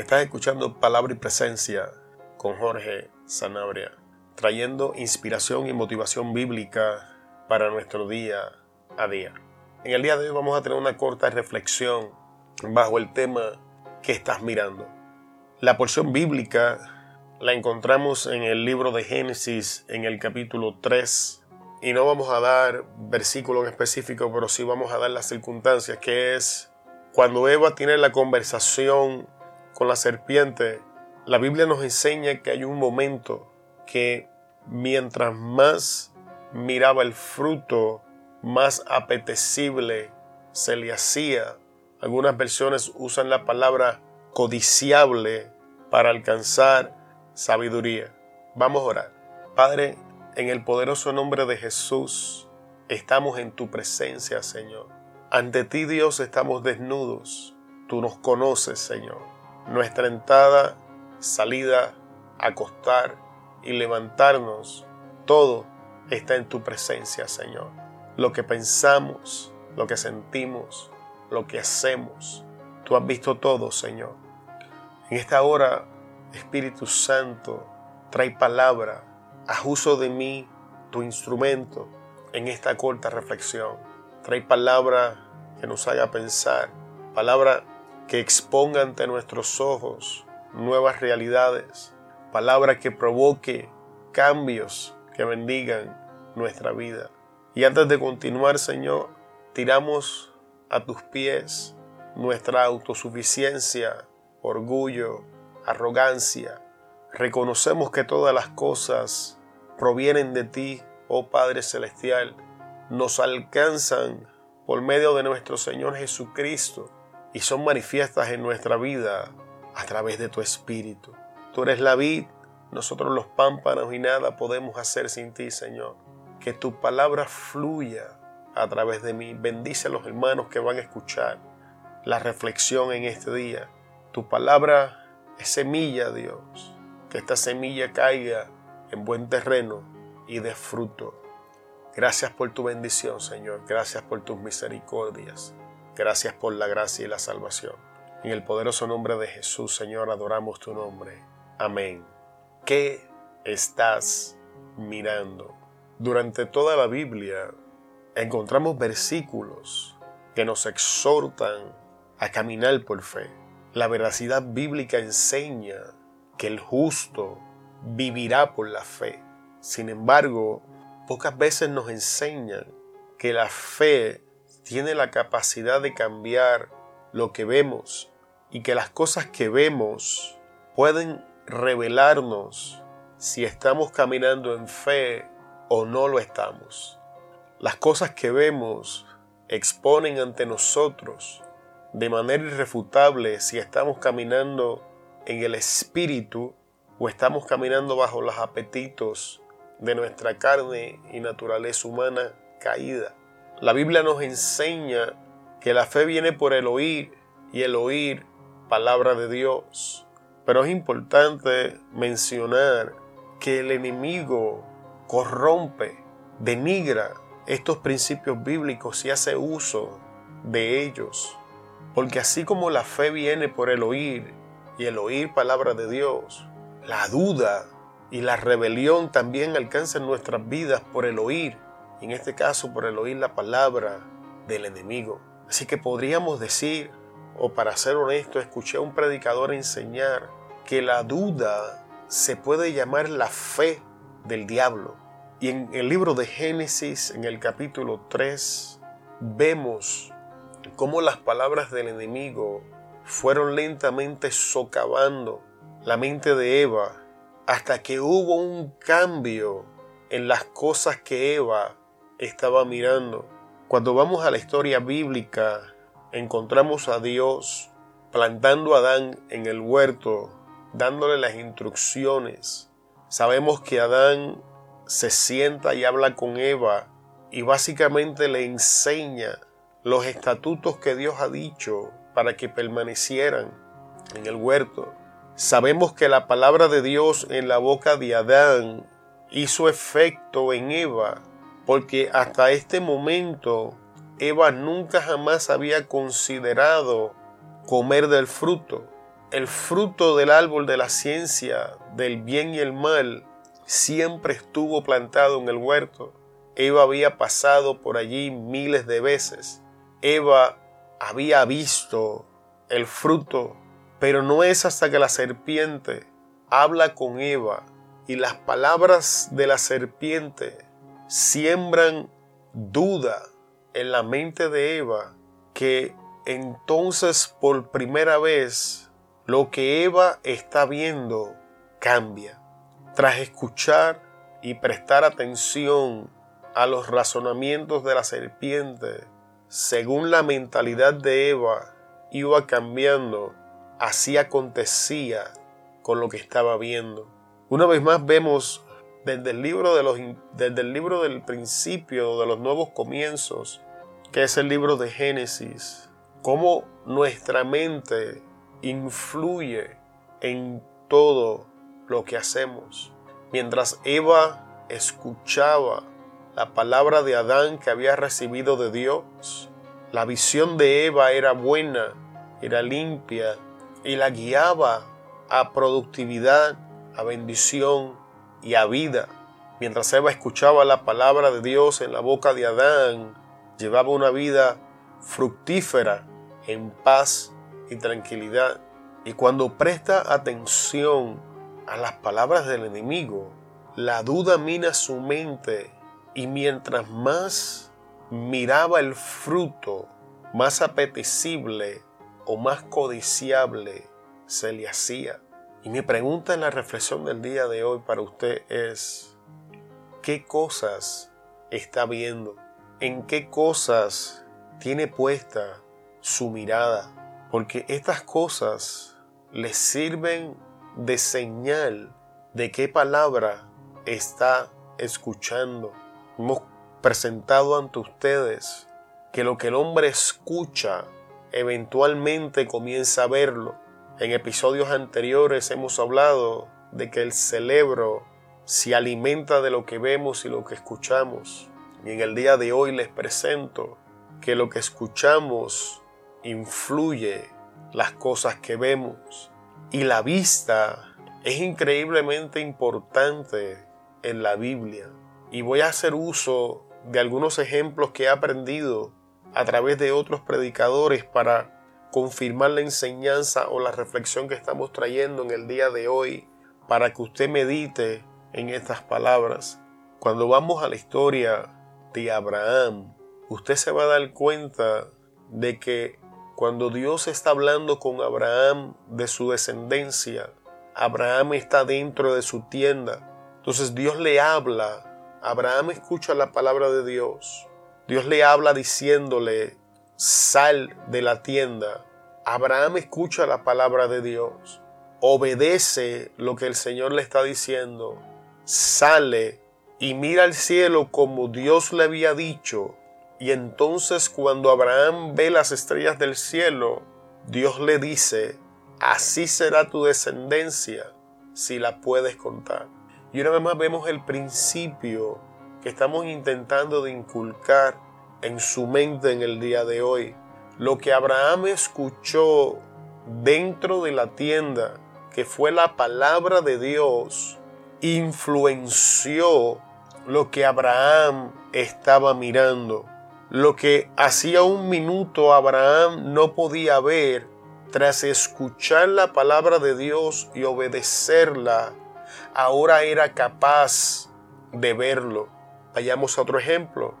Estás escuchando Palabra y Presencia con Jorge Sanabria, trayendo inspiración y motivación bíblica para nuestro día a día. En el día de hoy vamos a tener una corta reflexión bajo el tema que estás mirando. La porción bíblica la encontramos en el libro de Génesis en el capítulo 3 y no vamos a dar versículo en específico, pero sí vamos a dar las circunstancias, que es cuando Eva tiene la conversación con la serpiente, la Biblia nos enseña que hay un momento que mientras más miraba el fruto, más apetecible se le hacía. Algunas versiones usan la palabra codiciable para alcanzar sabiduría. Vamos a orar. Padre, en el poderoso nombre de Jesús, estamos en tu presencia, Señor. Ante ti, Dios, estamos desnudos. Tú nos conoces, Señor nuestra entrada, salida, acostar y levantarnos, todo está en tu presencia, Señor. Lo que pensamos, lo que sentimos, lo que hacemos, tú has visto todo, Señor. En esta hora, Espíritu Santo, trae palabra, haz uso de mí, tu instrumento, en esta corta reflexión. Trae palabra que nos haga pensar, palabra que exponga ante nuestros ojos nuevas realidades, palabra que provoque cambios que bendigan nuestra vida. Y antes de continuar, Señor, tiramos a tus pies nuestra autosuficiencia, orgullo, arrogancia. Reconocemos que todas las cosas provienen de ti, oh Padre Celestial, nos alcanzan por medio de nuestro Señor Jesucristo y son manifiestas en nuestra vida a través de tu Espíritu. Tú eres la vid, nosotros los pámpanos y nada podemos hacer sin ti, Señor. Que tu palabra fluya a través de mí. Bendice a los hermanos que van a escuchar la reflexión en este día. Tu palabra es semilla, Dios. Que esta semilla caiga en buen terreno y dé fruto. Gracias por tu bendición, Señor. Gracias por tus misericordias. Gracias por la gracia y la salvación. En el poderoso nombre de Jesús, Señor, adoramos tu nombre. Amén. ¿Qué estás mirando? Durante toda la Biblia encontramos versículos que nos exhortan a caminar por fe. La veracidad bíblica enseña que el justo vivirá por la fe. Sin embargo, pocas veces nos enseñan que la fe tiene la capacidad de cambiar lo que vemos y que las cosas que vemos pueden revelarnos si estamos caminando en fe o no lo estamos. Las cosas que vemos exponen ante nosotros de manera irrefutable si estamos caminando en el espíritu o estamos caminando bajo los apetitos de nuestra carne y naturaleza humana caída. La Biblia nos enseña que la fe viene por el oír y el oír palabra de Dios. Pero es importante mencionar que el enemigo corrompe, denigra estos principios bíblicos y hace uso de ellos. Porque así como la fe viene por el oír y el oír palabra de Dios, la duda y la rebelión también alcanzan nuestras vidas por el oír en este caso por el oír la palabra del enemigo. Así que podríamos decir, o para ser honesto, escuché a un predicador enseñar que la duda se puede llamar la fe del diablo. Y en el libro de Génesis, en el capítulo 3, vemos cómo las palabras del enemigo fueron lentamente socavando la mente de Eva hasta que hubo un cambio en las cosas que Eva estaba mirando. Cuando vamos a la historia bíblica, encontramos a Dios plantando a Adán en el huerto, dándole las instrucciones. Sabemos que Adán se sienta y habla con Eva y básicamente le enseña los estatutos que Dios ha dicho para que permanecieran en el huerto. Sabemos que la palabra de Dios en la boca de Adán hizo efecto en Eva porque hasta este momento Eva nunca jamás había considerado comer del fruto. el fruto del árbol de la ciencia del bien y el mal siempre estuvo plantado en el huerto. Eva había pasado por allí miles de veces. Eva había visto el fruto, pero no es hasta que la serpiente habla con Eva y las palabras de la serpiente siembran duda en la mente de Eva que entonces por primera vez lo que Eva está viendo cambia. Tras escuchar y prestar atención a los razonamientos de la serpiente, según la mentalidad de Eva iba cambiando, así acontecía con lo que estaba viendo. Una vez más vemos desde el libro, de los, desde el libro del principio, de los nuevos comienzos, que es el libro de Génesis, cómo nuestra mente influye en todo lo que hacemos. Mientras Eva escuchaba la palabra de Adán que había recibido de Dios, la visión de Eva era buena, era limpia y la guiaba a productividad, a bendición y a vida. Mientras Eva escuchaba la palabra de Dios en la boca de Adán, llevaba una vida fructífera, en paz y tranquilidad. Y cuando presta atención a las palabras del enemigo, la duda mina su mente y mientras más miraba el fruto, más apetecible o más codiciable se le hacía. Y mi pregunta en la reflexión del día de hoy para usted es, ¿qué cosas está viendo? ¿En qué cosas tiene puesta su mirada? Porque estas cosas le sirven de señal de qué palabra está escuchando. Hemos presentado ante ustedes que lo que el hombre escucha eventualmente comienza a verlo. En episodios anteriores hemos hablado de que el cerebro se alimenta de lo que vemos y lo que escuchamos. Y en el día de hoy les presento que lo que escuchamos influye las cosas que vemos. Y la vista es increíblemente importante en la Biblia. Y voy a hacer uso de algunos ejemplos que he aprendido a través de otros predicadores para confirmar la enseñanza o la reflexión que estamos trayendo en el día de hoy para que usted medite en estas palabras. Cuando vamos a la historia de Abraham, usted se va a dar cuenta de que cuando Dios está hablando con Abraham de su descendencia, Abraham está dentro de su tienda. Entonces Dios le habla, Abraham escucha la palabra de Dios. Dios le habla diciéndole, sal de la tienda. Abraham escucha la palabra de Dios, obedece lo que el Señor le está diciendo, sale y mira al cielo como Dios le había dicho. Y entonces cuando Abraham ve las estrellas del cielo, Dios le dice, así será tu descendencia si la puedes contar. Y una vez más vemos el principio que estamos intentando de inculcar en su mente en el día de hoy. Lo que Abraham escuchó dentro de la tienda, que fue la palabra de Dios, influenció lo que Abraham estaba mirando. Lo que hacía un minuto Abraham no podía ver, tras escuchar la palabra de Dios y obedecerla, ahora era capaz de verlo. Vayamos a otro ejemplo.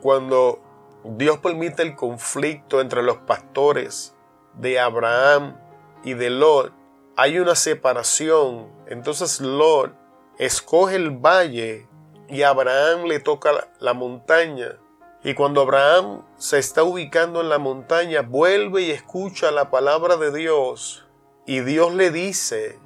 Cuando Dios permite el conflicto entre los pastores de Abraham y de Lot, hay una separación. Entonces Lot escoge el valle y a Abraham le toca la montaña. Y cuando Abraham se está ubicando en la montaña, vuelve y escucha la palabra de Dios. Y Dios le dice,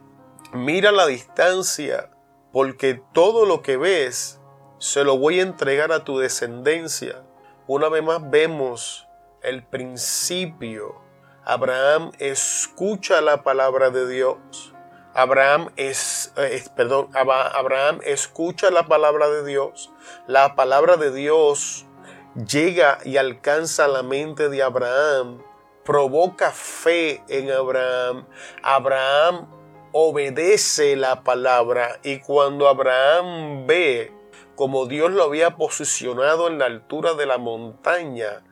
mira la distancia, porque todo lo que ves se lo voy a entregar a tu descendencia. Una vez más vemos el principio. Abraham escucha la palabra de Dios. Abraham es, eh, perdón, Abraham escucha la palabra de Dios. La palabra de Dios llega y alcanza la mente de Abraham provoca fe en Abraham. Abraham obedece la palabra y cuando Abraham ve como Dios lo había posicionado en la altura de la montaña,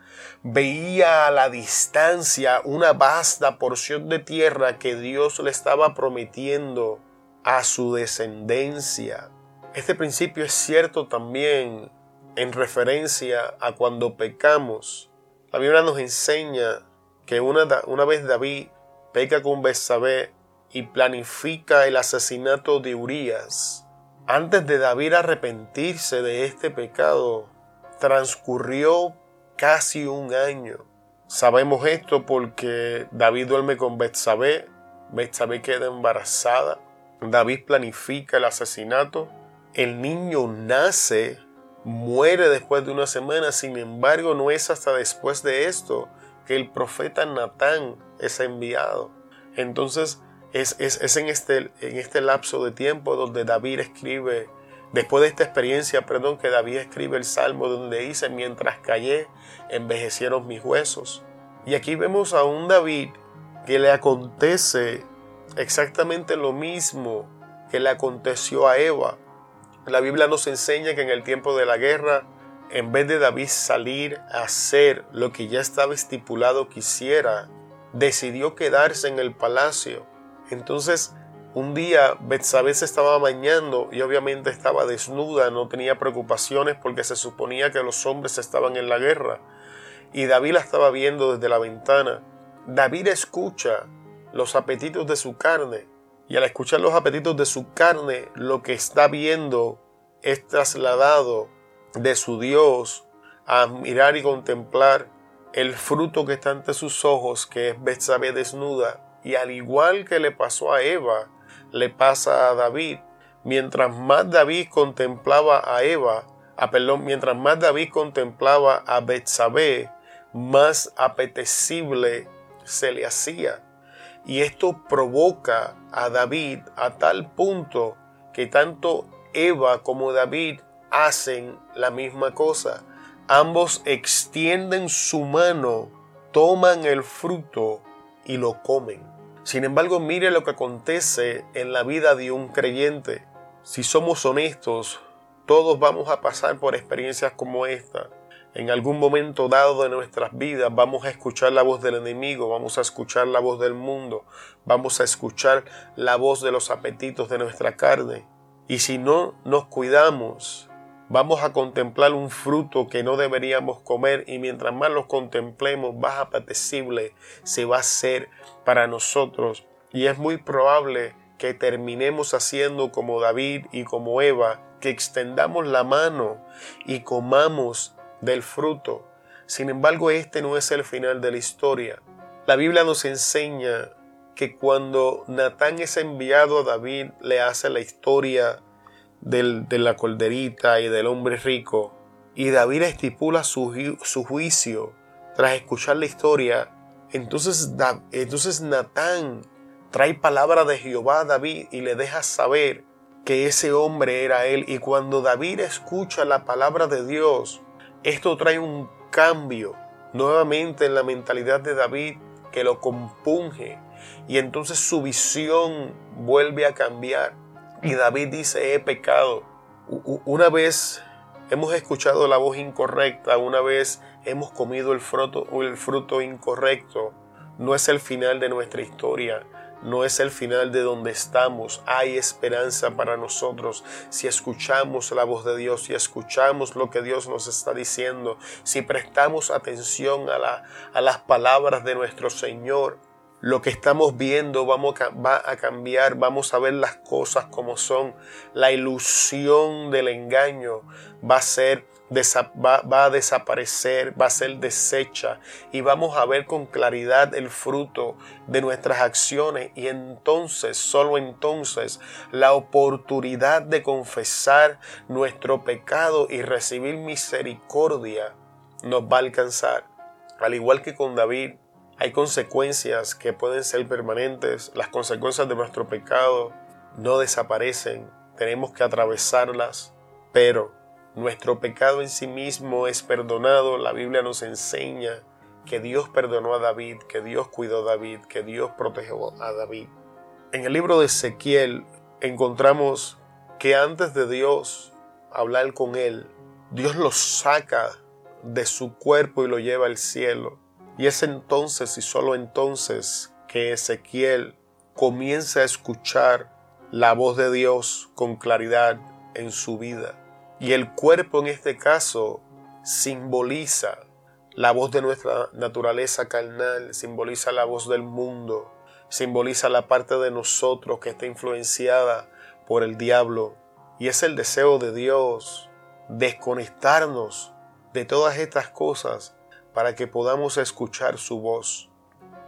veía a la distancia una vasta porción de tierra que Dios le estaba prometiendo a su descendencia. Este principio es cierto también en referencia a cuando pecamos. La Biblia nos enseña que una, una vez David peca con Betsabé y planifica el asesinato de Urias. Antes de David arrepentirse de este pecado, transcurrió casi un año. Sabemos esto porque David duerme con Betsabé, Betsabé queda embarazada, David planifica el asesinato, el niño nace, muere después de una semana, sin embargo no es hasta después de esto que el profeta Natán es enviado. Entonces es, es, en, este, en este lapso de tiempo donde David escribe, después de esta experiencia, perdón, que David escribe el salmo donde dice, mientras callé, envejecieron mis huesos. Y aquí vemos a un David que le acontece exactamente lo mismo que le aconteció a Eva. La Biblia nos enseña que en el tiempo de la guerra, en vez de David salir a hacer lo que ya estaba estipulado que hiciera, decidió quedarse en el palacio. Entonces, un día Betsabé se estaba bañando y obviamente estaba desnuda, no tenía preocupaciones porque se suponía que los hombres estaban en la guerra. Y David la estaba viendo desde la ventana. David escucha los apetitos de su carne. Y al escuchar los apetitos de su carne, lo que está viendo es trasladado de su Dios a mirar y contemplar el fruto que está ante sus ojos, que es Betsabé desnuda. Y al igual que le pasó a Eva, le pasa a David. Mientras más David contemplaba a Eva, a, perdón, mientras más David contemplaba a Betsabé, más apetecible se le hacía. Y esto provoca a David a tal punto que tanto Eva como David hacen la misma cosa. Ambos extienden su mano, toman el fruto y lo comen. Sin embargo, mire lo que acontece en la vida de un creyente. Si somos honestos, todos vamos a pasar por experiencias como esta. En algún momento dado de nuestras vidas vamos a escuchar la voz del enemigo, vamos a escuchar la voz del mundo, vamos a escuchar la voz de los apetitos de nuestra carne. Y si no nos cuidamos, vamos a contemplar un fruto que no deberíamos comer y mientras más lo contemplemos, más apetecible se va a hacer para nosotros. Y es muy probable que terminemos haciendo como David y como Eva, que extendamos la mano y comamos del fruto. Sin embargo, este no es el final de la historia. La Biblia nos enseña que cuando Natán es enviado a David, le hace la historia del, de la colderita y del hombre rico, y David estipula su, su juicio tras escuchar la historia, entonces, entonces Natán trae palabra de Jehová a David y le deja saber que ese hombre era él. Y cuando David escucha la palabra de Dios, esto trae un cambio nuevamente en la mentalidad de David que lo compunge y entonces su visión vuelve a cambiar. Y David dice, he pecado. Una vez hemos escuchado la voz incorrecta, una vez hemos comido el fruto, el fruto incorrecto. No es el final de nuestra historia no es el final de donde estamos. Hay esperanza para nosotros si escuchamos la voz de Dios, si escuchamos lo que Dios nos está diciendo, si prestamos atención a, a las palabras de nuestro Señor. Lo que estamos viendo vamos va a cambiar, vamos a ver las cosas como son. La ilusión del engaño va a ser va, a desaparecer, va a ser deshecha y vamos a ver con claridad el fruto de nuestras acciones y entonces, solo entonces, la oportunidad de confesar nuestro pecado y recibir misericordia nos va a alcanzar. Al igual que con David, hay consecuencias que pueden ser permanentes, las consecuencias de nuestro pecado no desaparecen, tenemos que atravesarlas, pero nuestro pecado en sí mismo es perdonado. La Biblia nos enseña que Dios perdonó a David, que Dios cuidó a David, que Dios protegió a David. En el libro de Ezequiel encontramos que antes de Dios hablar con él, Dios lo saca de su cuerpo y lo lleva al cielo. Y es entonces y solo entonces que Ezequiel comienza a escuchar la voz de Dios con claridad en su vida. Y el cuerpo en este caso simboliza la voz de nuestra naturaleza carnal, simboliza la voz del mundo, simboliza la parte de nosotros que está influenciada por el diablo. Y es el deseo de Dios desconectarnos de todas estas cosas para que podamos escuchar su voz.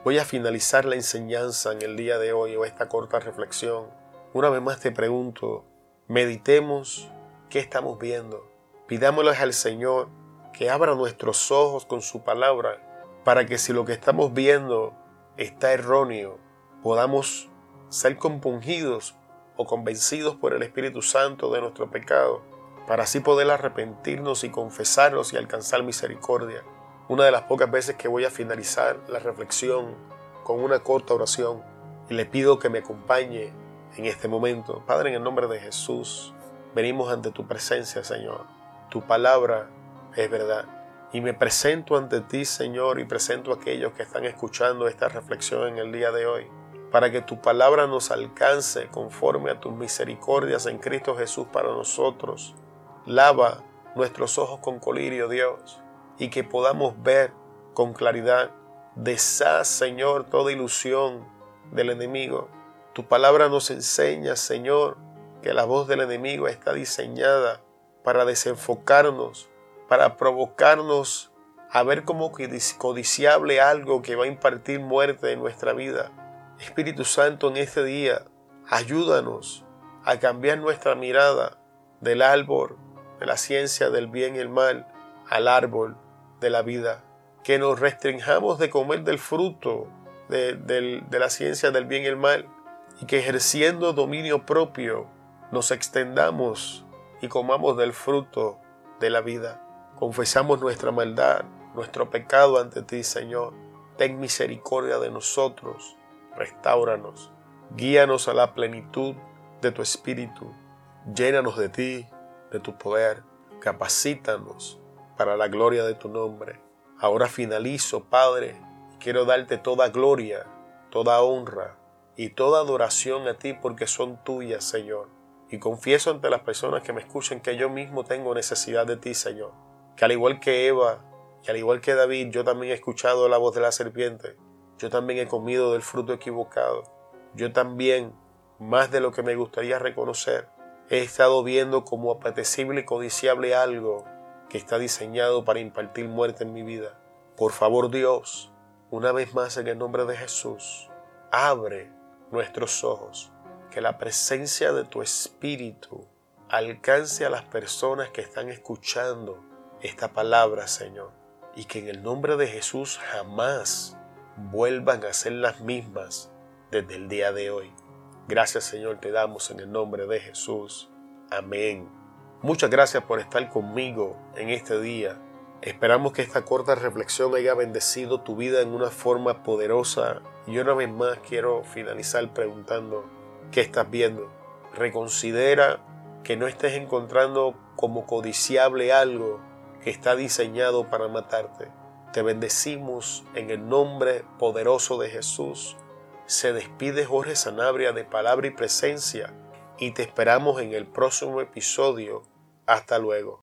Voy a finalizar la enseñanza en el día de hoy o esta corta reflexión. Una vez más te pregunto, meditemos qué estamos viendo. Pidámosles al Señor que abra nuestros ojos con su palabra para que si lo que estamos viendo está erróneo, podamos ser compungidos o convencidos por el Espíritu Santo de nuestro pecado, para así poder arrepentirnos y confesarnos y alcanzar misericordia. Una de las pocas veces que voy a finalizar la reflexión con una corta oración y le pido que me acompañe en este momento. Padre, en el nombre de Jesús, venimos ante tu presencia, Señor. Tu palabra es verdad. Y me presento ante ti, Señor, y presento a aquellos que están escuchando esta reflexión en el día de hoy, para que tu palabra nos alcance conforme a tus misericordias en Cristo Jesús para nosotros. Lava nuestros ojos con colirio, Dios, y que podamos ver con claridad. Deshaz, Señor, toda ilusión del enemigo. Tu palabra nos enseña, Señor, que la voz del enemigo está diseñada para desenfocarnos para provocarnos a ver como codiciable algo que va a impartir muerte en nuestra vida. Espíritu Santo, en este día, ayúdanos a cambiar nuestra mirada del árbol de la ciencia del bien y el mal al árbol de la vida. Que nos restringamos de comer del fruto de, de la ciencia del bien y el mal y que ejerciendo dominio propio nos extendamos y comamos del fruto de la vida. Confesamos nuestra maldad, nuestro pecado ante ti, Señor. Ten misericordia de nosotros, restauranos, guíanos a la plenitud de tu Espíritu, llénanos de ti, de tu poder, capacítanos para la gloria de tu nombre. Ahora finalizo, Padre, quiero darte toda gloria, toda honra y toda adoración a ti porque son tuyas, Señor. Y confieso ante las personas que me escuchen que yo mismo tengo necesidad de ti, Señor que al igual que Eva y al igual que David, yo también he escuchado la voz de la serpiente, yo también he comido del fruto equivocado, yo también, más de lo que me gustaría reconocer, he estado viendo como apetecible y codiciable algo que está diseñado para impartir muerte en mi vida. Por favor Dios, una vez más en el nombre de Jesús, abre nuestros ojos, que la presencia de tu Espíritu alcance a las personas que están escuchando esta palabra, Señor, y que en el nombre de Jesús jamás vuelvan a ser las mismas desde el día de hoy. Gracias, Señor, te damos en el nombre de Jesús. Amén. Muchas gracias por estar conmigo en este día. Esperamos que esta corta reflexión haya bendecido tu vida en una forma poderosa. Y una vez más quiero finalizar preguntando, ¿qué estás viendo? Reconsidera que no estés encontrando como codiciable algo que está diseñado para matarte. Te bendecimos en el nombre poderoso de Jesús. Se despide Jorge Sanabria de palabra y presencia y te esperamos en el próximo episodio. Hasta luego.